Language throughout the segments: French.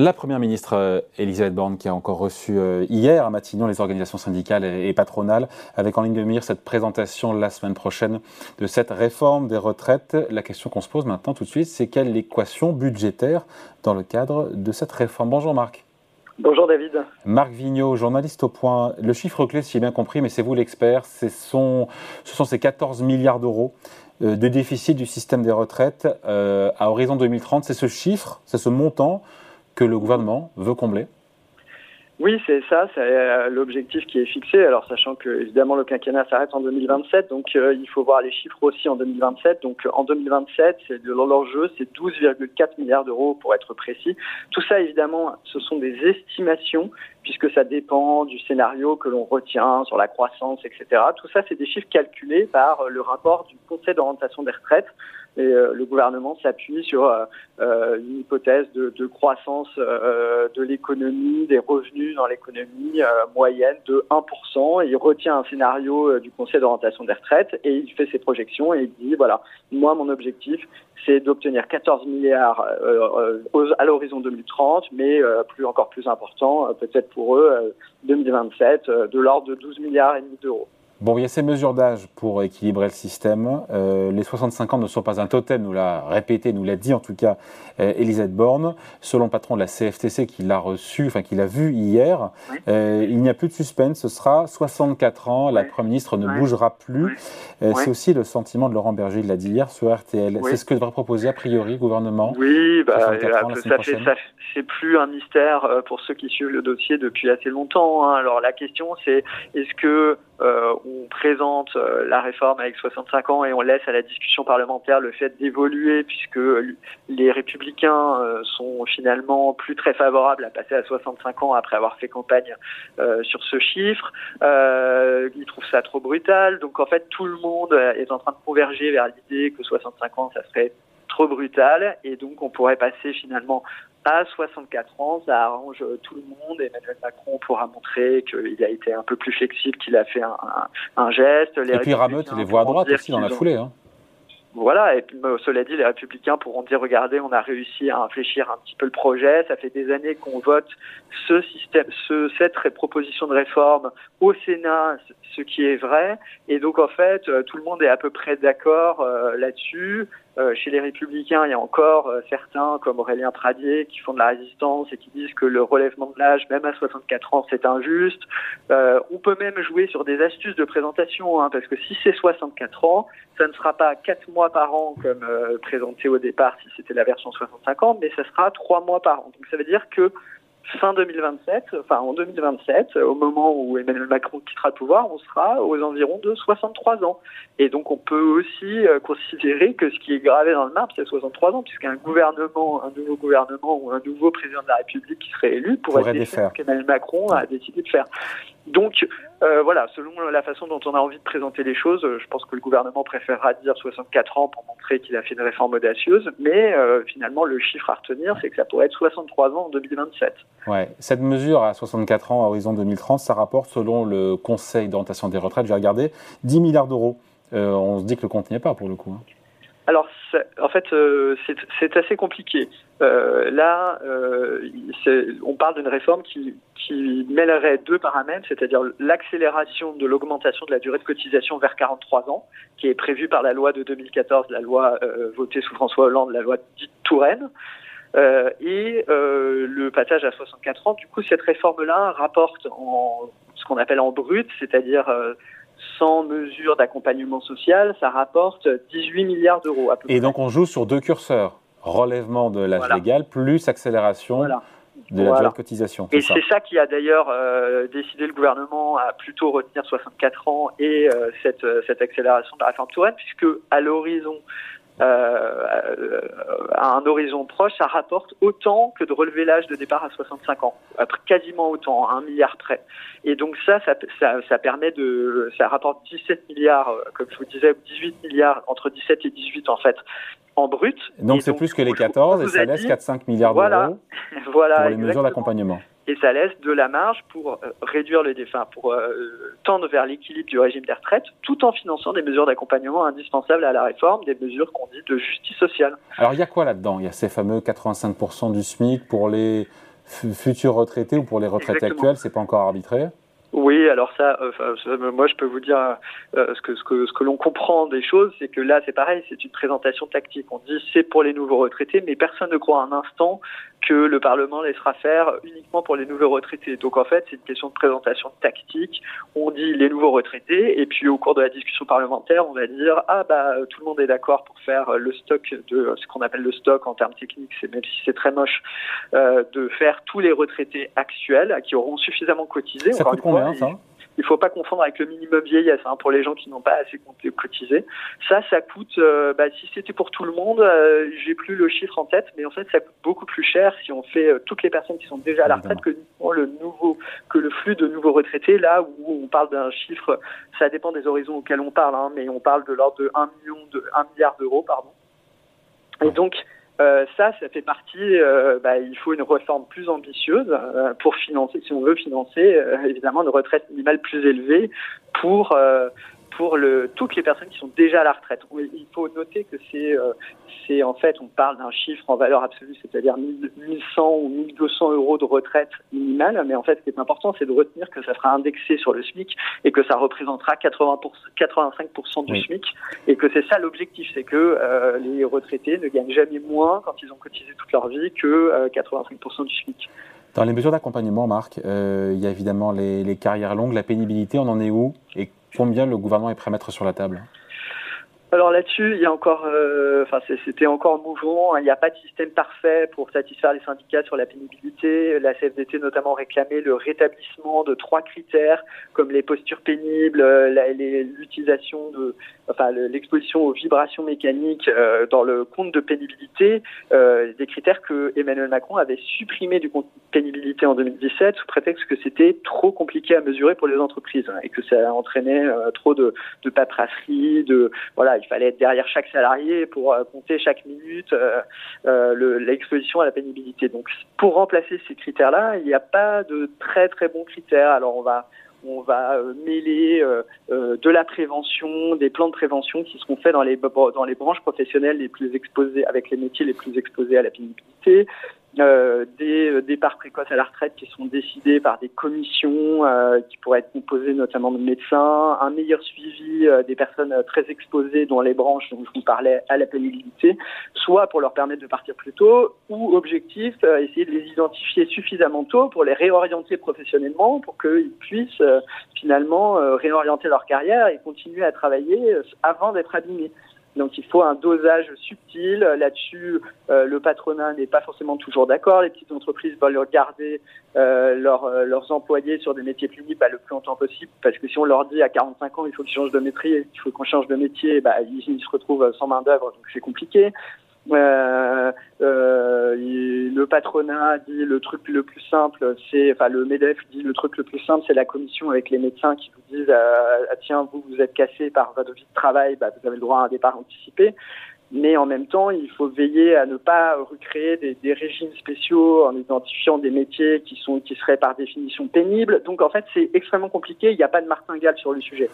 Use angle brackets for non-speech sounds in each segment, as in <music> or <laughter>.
La Première ministre euh, Elisabeth Borne qui a encore reçu euh, hier à Matignon les organisations syndicales et patronales avec en ligne de mire cette présentation la semaine prochaine de cette réforme des retraites. La question qu'on se pose maintenant tout de suite, c'est quelle équation budgétaire dans le cadre de cette réforme? Bonjour Marc. Bonjour David. Marc Vigneault, journaliste au point. Le chiffre clé, si j'ai bien compris, mais c'est vous l'expert, ce sont, ce sont ces 14 milliards d'euros euh, de déficit du système des retraites à horizon 2030. C'est ce chiffre, c'est ce montant que le gouvernement veut combler oui, c'est ça, c'est euh, l'objectif qui est fixé. Alors, sachant que évidemment le quinquennat s'arrête en 2027, donc euh, il faut voir les chiffres aussi en 2027. Donc, en 2027, c'est de l'enjeu, c'est 12,4 milliards d'euros pour être précis. Tout ça, évidemment, ce sont des estimations puisque ça dépend du scénario que l'on retient sur la croissance, etc. Tout ça, c'est des chiffres calculés par le rapport du Conseil d'orientation des retraites et euh, le gouvernement s'appuie sur euh, euh, une hypothèse de, croissance de l'économie, des revenus dans l'économie moyenne de 1%. il retient un scénario du Conseil d'orientation des retraites et il fait ses projections et il dit voilà, moi mon objectif c'est d'obtenir 14 milliards à l'horizon 2030, mais plus encore plus important, peut-être pour eux, 2027, de l'ordre de 12 milliards et demi d'euros. Bon, il y a ces mesures d'âge pour équilibrer le système. Euh, les 65 ans ne sont pas un totem, nous l'a répété, nous l'a dit en tout cas euh, Elisabeth Borne. Selon le patron de la CFTC qui l'a reçu, enfin qui l'a vu hier, euh, il n'y a plus de suspense, ce sera 64 ans, la Première ministre ne bougera plus. Euh, c'est aussi le sentiment de Laurent Berger, il l'a dit hier sur RTL. C'est ce que devrait proposer a priori le gouvernement Oui, bah, c'est plus un mystère pour ceux qui suivent le dossier depuis assez longtemps. Hein. Alors la question c'est est-ce que euh, on présente euh, la réforme avec 65 ans et on laisse à la discussion parlementaire le fait d'évoluer puisque les républicains euh, sont finalement plus très favorables à passer à 65 ans après avoir fait campagne sur ce chiffre. ils trouvent ça trop brutal. Donc en fait, tout le monde est en train de converger vers l'idée que 65 ans, ça serait trop brutal et donc on pourrait passer finalement à 64 ans, ça arrange tout le monde. Emmanuel Macron pourra montrer qu'il a été un peu plus flexible, qu'il a fait un, geste. Les et puis Rameut les voit à droite aussi dans la foulée. Hein. Voilà, et puis cela dit, les républicains pourront dire regardez, on a réussi à infléchir un petit peu le projet, ça fait des années qu'on vote ce système, ce, cette proposition de réforme au Sénat, ce qui est vrai, et donc en fait, euh, tout le monde est à peu près d'accord euh, là-dessus. Euh, chez les républicains, il y a encore certains comme Aurélien Pradier qui font de la résistance et qui disent que le relèvement de l'âge, même à 64 ans, c'est injuste. on peut même jouer sur des astuces de présentation, hein, parce que si c'est 64 ans, ça ne sera pas 4 mois par an comme présenté au départ si c'était la version 65 ans, mais ça sera 3 mois par an. Donc ça veut dire que fin 2027, enfin en 2027, au moment où Emmanuel Macron quittera le pouvoir, on sera aux environs de 63 ans. Et donc on peut aussi euh, considérer que ce qui est gravé dans le marbre, c'est 63 ans, puisqu'un gouvernement, un nouveau gouvernement ou un nouveau président de la République qui serait élu pourrait, défaire ce qu'Emmanuel Macron a décidé de faire. Donc euh, voilà, selon la façon dont on a envie de présenter les choses, je pense que le gouvernement préférera dire 64 ans pour montrer qu'il a fait une réforme audacieuse, mais euh, finalement le chiffre à retenir, c'est que ça pourrait être 63 ans en 2027. Ouais, cette mesure à 64 ans à horizon 2030, ça rapporte selon le Conseil d'orientation des retraites, j'ai regardé, 10 milliards d'euros. Euh, on se dit que le compte n'y est pas pour le coup. Hein. Alors, en fait, euh, c'est assez compliqué. Euh, là, on parle d'une réforme qui, qui mêlerait deux paramètres, c'est-à-dire l'accélération de l'augmentation de la durée de cotisation vers 43 ans, qui est prévue par la loi de 2014, la loi votée sous François Hollande, la loi dite Touraine. Euh, et euh, le passage à 64 ans, du coup, cette réforme-là rapporte en ce qu'on appelle en brut, c'est-à-dire euh, sans mesure d'accompagnement social, ça rapporte 18 milliards d'euros. Et donc on joue sur deux curseurs, relèvement de l'âge légal plus accélération de la durée de cotisation. Et c'est ça qui a d'ailleurs décidé le gouvernement à plutôt retenir 64 ans et cette, cette accélération de la réforme Touraine, puisque à l'horizon euh, à un horizon proche, ça rapporte autant que de relever l'âge de départ à 65 ans, quasiment autant, un milliard près. Et donc ça, ça, ça, permet de, ça rapporte 17 milliards, euh, comme je vous disais, 18 milliards entre 17 et 18 en fait, en brut. Donc c'est plus que les 14 et ça laisse 4-5 milliards d'euros <laughs> voilà, pour les mesures d'accompagnement et ça laisse de la marge pour euh, réduire les défunts, pour euh, tendre vers l'équilibre du régime des retraites, tout en finançant des mesures d'accompagnement indispensables à la réforme, des mesures qu'on dit de justice sociale. Alors il y a quoi là-dedans? Il y a ces fameux 85% du SMIC pour les futurs retraités ou pour les retraités actuels, c'est pas encore arbitré? Oui, alors ça, euh, moi je peux vous dire euh, ce que ce que ce que l'on comprend des choses, c'est que là c'est pareil, c'est une présentation tactique. On dit c'est pour les nouveaux retraités, mais personne ne croit un instant que le Parlement laissera faire uniquement pour les nouveaux retraités. Donc en fait, c'est une question de présentation tactique. On dit les nouveaux retraités, et puis au cours de la discussion parlementaire, on va dire ah bah tout le monde est d'accord pour faire le stock de ce qu'on appelle le stock en termes techniques, c'est même si c'est très moche, euh, de faire tous les retraités actuels qui auront suffisamment cotisé. Ça coûte combien ça il faut pas confondre avec le minimum vieillesse hein, pour les gens qui n'ont pas assez cotisé. Ça, ça coûte, euh, bah, si c'était pour tout le monde, euh, j'ai plus le chiffre en tête, mais en fait, ça coûte beaucoup plus cher si on fait euh, toutes les personnes qui sont déjà à la retraite que le nouveau, que le flux de nouveaux retraités. Là où on parle d'un chiffre, ça dépend des horizons auxquels on parle, hein, mais on parle de l'ordre de 1 million de 1 milliard d'euros, pardon. Et donc, euh, ça, ça fait partie. Euh, bah, il faut une réforme plus ambitieuse euh, pour financer, si on veut financer, évidemment, une retraite minimale plus élevée pour pour toutes les personnes qui sont déjà à la retraite. Il faut noter que c'est, c'est en fait, on parle d'un chiffre en valeur absolue, c'est-à-dire 1100 ou 1200 euros de retraite minimale, mais en fait, ce qui est important, c'est de retenir que ça sera indexé sur le SMIC et que ça représentera 80 85% du SMIC et que c'est ça l'objectif, c'est que euh, les retraités ne gagnent jamais moins quand ils ont cotisé toute leur vie que 85% euh, du SMIC. Dans les mesures d'accompagnement, Marc, il y a évidemment les, les, carrières longues, la pénibilité, on en est où et combien le gouvernement est prêt à mettre sur la table? Alors là-dessus, il y a encore, euh, c'était encore mouvant. Il n'y a pas de système parfait pour satisfaire les syndicats sur la pénibilité. La CFDT notamment réclamait le rétablissement de trois critères comme les postures pénibles, l'utilisation de, enfin l'exposition aux vibrations mécaniques euh, dans le compte de pénibilité, euh, des critères que Emmanuel Macron avait supprimés du compte de pénibilité en 2017 sous prétexte que c'était trop compliqué à mesurer pour les entreprises et que ça entraînait trop de, de paperasserie, de voilà il fallait être derrière chaque salarié pour euh, compter chaque minute euh, euh, l'exposition à la pénibilité. Donc, pour remplacer ces critères-là, il n'y a pas de très très bons critères. Alors, on va on va mêler de la prévention, des plans de prévention qui seront faits dans les dans les branches professionnelles les plus exposées, avec les métiers les plus exposés à la pénibilité, euh, des euh, départs précoces à la retraite qui sont décidés par des commissions euh, qui pourraient être composées notamment de médecins, un meilleur suivi euh, des personnes très exposées dans les branches dont je vous parlais à la pénibilité, soit pour leur permettre de partir plus tôt, ou objectif, essayer de les identifier suffisamment tôt pour les réorienter professionnellement, pour qu'ils puissent finalement réorienter leur carrière et continuer à travailler avant d'être abîmés. Donc il faut un dosage subtil. Là-dessus, euh, le patronat n'est pas forcément toujours d'accord. Les petites entreprises veulent garder euh, euh, leurs employés sur des métiers libres bah, le plus longtemps possible, parce que si on leur dit à 45 ans il faut qu'ils changent de métier, il faut qu'on change de métier, bah, ils, ils se retrouvent sans main d'œuvre, donc c'est compliqué. Euh, euh, le patronat dit le truc le plus simple, c'est, enfin le Medef dit le truc le plus simple, c'est la commission avec les médecins qui vous disent euh, ah, tiens vous vous êtes cassé par votre vie de travail, bah, vous avez le droit à un départ anticipé. Mais en même temps, il faut veiller à ne pas recréer des, des, régimes spéciaux en identifiant des métiers qui sont qui seraient par définition pénibles. Donc en fait, c'est extrêmement compliqué. Il n'y a pas de martingale sur le sujet.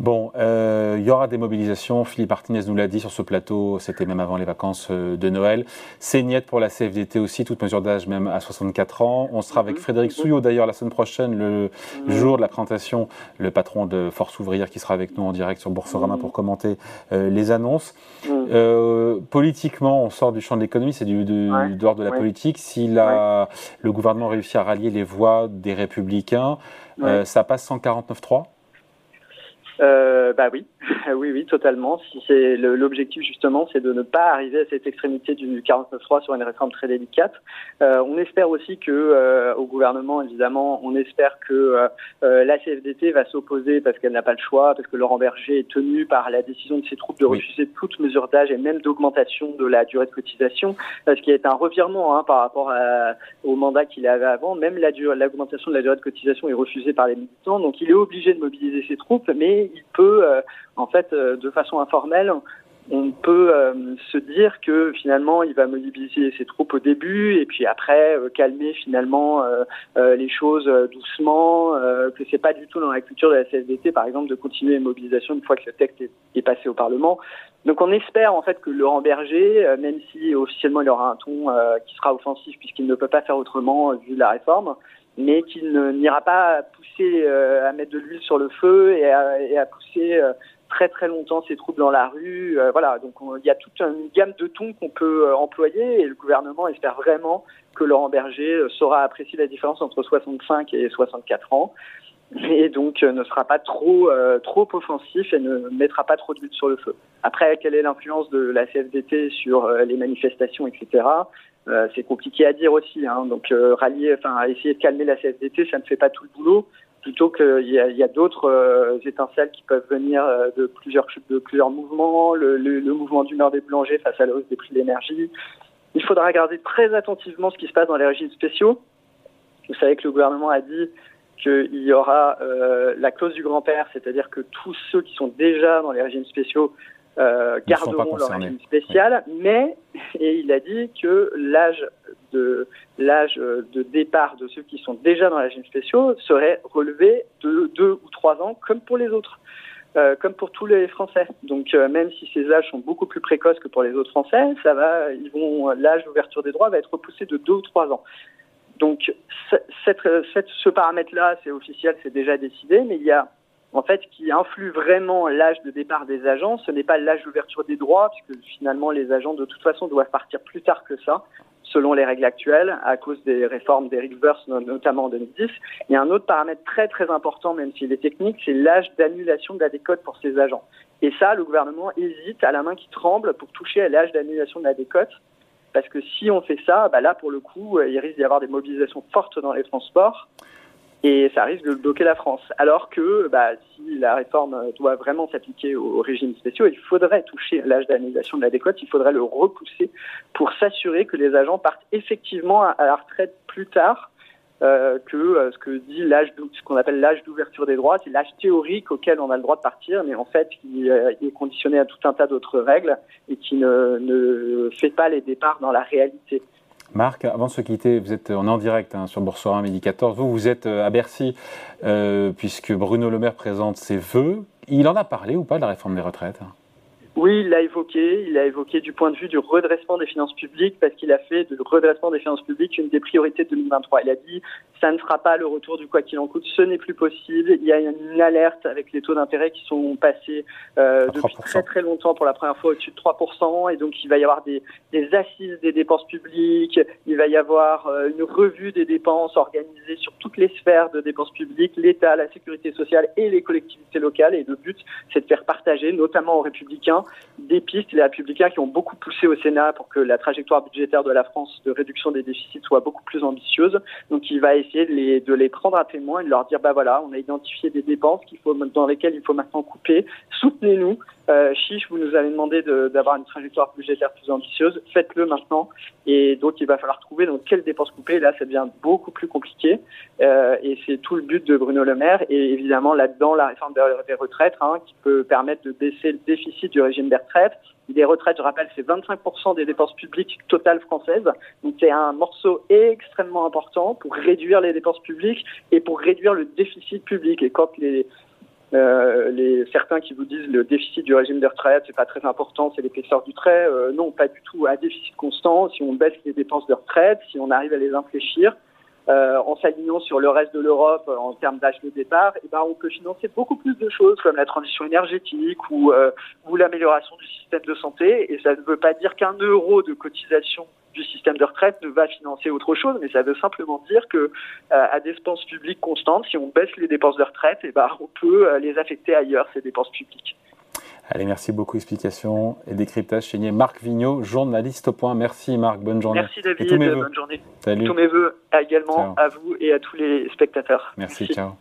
Bon, euh, il y aura des mobilisations. Philippe Martinez nous l'a dit sur ce plateau, c'était même avant les vacances euh, de Noël. C'est niette pour la CFDT aussi, toute mesure d'âge même à 64 ans. On sera avec mhm. Frédéric Souillot d'ailleurs la semaine prochaine, le mhm. jour de la présentation, le patron de Force Ouvrière qui sera avec nous en direct sur Boursorama mhm. pour commenter euh, les annonces. politiquement, on sort du champ de l'économie, c'est du, du, dehors de la politique. Si la, le gouvernement réussit à rallier les voix des républicains, ça passe 149-3 euh, bah oui, <laughs> oui, oui, totalement. Si c'est l'objectif justement, c'est de ne pas arriver à cette extrémité du 49.3 sur une réforme très délicate. Euh, on espère aussi que euh, au gouvernement, évidemment, on espère que euh, euh, la CFDT va s'opposer parce qu'elle n'a pas le choix, parce que Laurent Berger est tenu par la décision de ses troupes de refuser toute mesure d'âge et même d'augmentation de la durée de cotisation, ce qui est un revirement hein, par rapport à, au mandat qu'il avait avant. Même l'augmentation de la durée de cotisation est refusée par les militants, donc il est obligé de mobiliser ses troupes, mais il peut, euh, en fait, euh, de façon informelle, on peut se dire que finalement il va mobiliser ses troupes au début et puis après calmer finalement les choses doucement, que c'est pas du tout dans la culture de la CFDT par exemple de continuer les mobilisations une fois que le texte est, passé au Parlement. Donc on espère en fait que Laurent Berger, même si officiellement il aura un ton qui sera offensif puisqu'il ne peut pas faire autrement vu la réforme, mais qu'il n'ira pas pousser à mettre de l'huile sur le feu et à, et à pousser très très longtemps ses troupes dans la rue. Euh, voilà, donc il y a toute une gamme de tons qu'on peut euh, employer et le gouvernement espère vraiment que Laurent Berger euh, saura apprécier la différence entre 65 et 64 ans et donc ne sera pas trop trop offensif et ne mettra pas trop d'huile sur le feu. Après, quelle est l'influence de la CFDT sur les manifestations, etc. c'est compliqué à dire aussi. Hein. Donc rallier, enfin essayer de calmer la CFDT, ça ne fait pas tout le boulot plutôt qu'il y a, d'autres euh, étincelles qui peuvent venir euh, de plusieurs mouvements, le, le, le mouvement d'humeur des boulangers face à la des prix de l'énergie. Il faudra regarder très attentivement ce qui se passe dans les régimes spéciaux. Vous savez que le gouvernement a dit qu'il y aura euh, la clause du grand-père, c'est-à-dire que tous ceux qui sont déjà dans les régimes spéciaux euh, garderont leur régime spécial, mais et il a dit que l'âge de l'âge de départ de ceux qui sont déjà dans les régimes spéciaux serait relevé de deux ou trois ans, comme pour les autres. Euh, comme pour tous les Français. Donc euh, même si ces âges sont beaucoup plus précoces que pour les autres Français, ça va, ils vont l'âge d'ouverture des droits va être repoussé de deux ou trois ans. Donc cette, cette, ce paramètre-là, c'est officiel, c'est déjà décidé, mais il y a en fait, qui influe vraiment l'âge de départ des agents, ce n'est pas l'âge d'ouverture des droits, puisque finalement les agents de toute façon doivent partir plus tard que ça, selon les règles actuelles, à cause des réformes d'Eric Burst, notamment en 2010. Il y a un autre paramètre très très important, même s'il est technique, c'est l'âge d'annulation de la décote pour ces agents. Et ça, le gouvernement hésite à la main qui tremble pour toucher à l'âge d'annulation de la décote, parce que si on fait ça, bah là pour le coup, il risque d'y avoir des mobilisations fortes dans les transports et ça risque de bloquer la France. Alors que bah, si la réforme doit vraiment s'appliquer au, régime spéciaux, il faudrait toucher l'âge d'annulation de la décote, il faudrait le repousser pour s'assurer que les agents partent effectivement à, la retraite plus tard euh, que euh, ce que dit l'âge, ce qu'on appelle l'âge d'ouverture des droits, c'est l'âge théorique auquel on a le droit de partir, mais en fait qui euh, est conditionné à tout un tas d'autres règles et qui ne, ne fait pas les départs dans la réalité. Marc, avant de se quitter, vous êtes en direct hein, sur Boursorama Midi 14. Vous, vous êtes euh, à Bercy, euh, puisque Bruno Le Maire présente ses vœux. Il en a parlé ou pas de la réforme des retraites? Oui, il l'a évoqué. Il a évoqué du point de vue du redressement des finances publiques parce qu'il a fait du redressement des finances publiques une des priorités de 2023. Il a dit ça ne sera pas le retour du quoi qu'il en coûte, ce n'est plus possible. Il y a une alerte avec les taux d'intérêt qui sont passés euh, depuis très très longtemps pour la première fois au-dessus de 3%. Et donc il va y avoir des, des assises des dépenses publiques. Il va y avoir euh, une revue des dépenses organisée sur toutes les sphères de dépenses publiques, l'État, la sécurité sociale et les collectivités locales. Et le but, c'est de faire partager, notamment aux républicains, des pistes, les républicains qui ont beaucoup poussé au Sénat pour que la trajectoire budgétaire de la France de réduction des déficits soit beaucoup plus ambitieuse. Donc il va essayer de les, de les prendre à témoin et de leur dire, bah voilà, on a identifié des dépenses qu'il faut, dans lesquelles il faut maintenant couper, soutenez-nous, euh, chiche, vous nous avez demandé d'avoir une trajectoire budgétaire plus ambitieuse, faites-le maintenant. Et donc il va falloir trouver donc quelles dépenses couper. Là, ça devient beaucoup plus compliqué. Euh, et c'est tout le but de Bruno Le Maire. Et évidemment, là-dedans, la réforme des retraites, hein, qui peut permettre de baisser le déficit du régime des retraites. Les retraites, je rappelle, c'est 25% des dépenses publiques totales françaises. Donc c'est un morceau extrêmement important pour réduire les dépenses publiques et pour réduire le déficit public. Et quand les euh, les, certains qui vous disent le déficit du régime de retraite, c'est pas très important, c'est l'épaisseur du trait. Euh, non, pas du tout. À déficit constant, si on baisse les dépenses de retraite, si on arrive à les infléchir, euh, en s'alignant sur le reste de l'Europe en termes d'âge de départ, eh ben, on peut financer beaucoup plus de choses comme la transition énergétique ou, ou l'amélioration du système de santé. Et ça ne veut pas dire qu'un euro de cotisation du système de retraite ne va financer autre chose, mais ça veut simplement dire que à dépenses publiques constantes, si on baisse les dépenses de retraite, et eh ben, on peut les affecter ailleurs, ces dépenses publiques. Allez, merci beaucoup. Explication et décryptage signé Marc Vigneault, journaliste au point. Merci Marc, bonne journée. Merci David, bonne journée. Salut. Tous mes voeux également à vous et à tous les spectateurs. merci. ciao.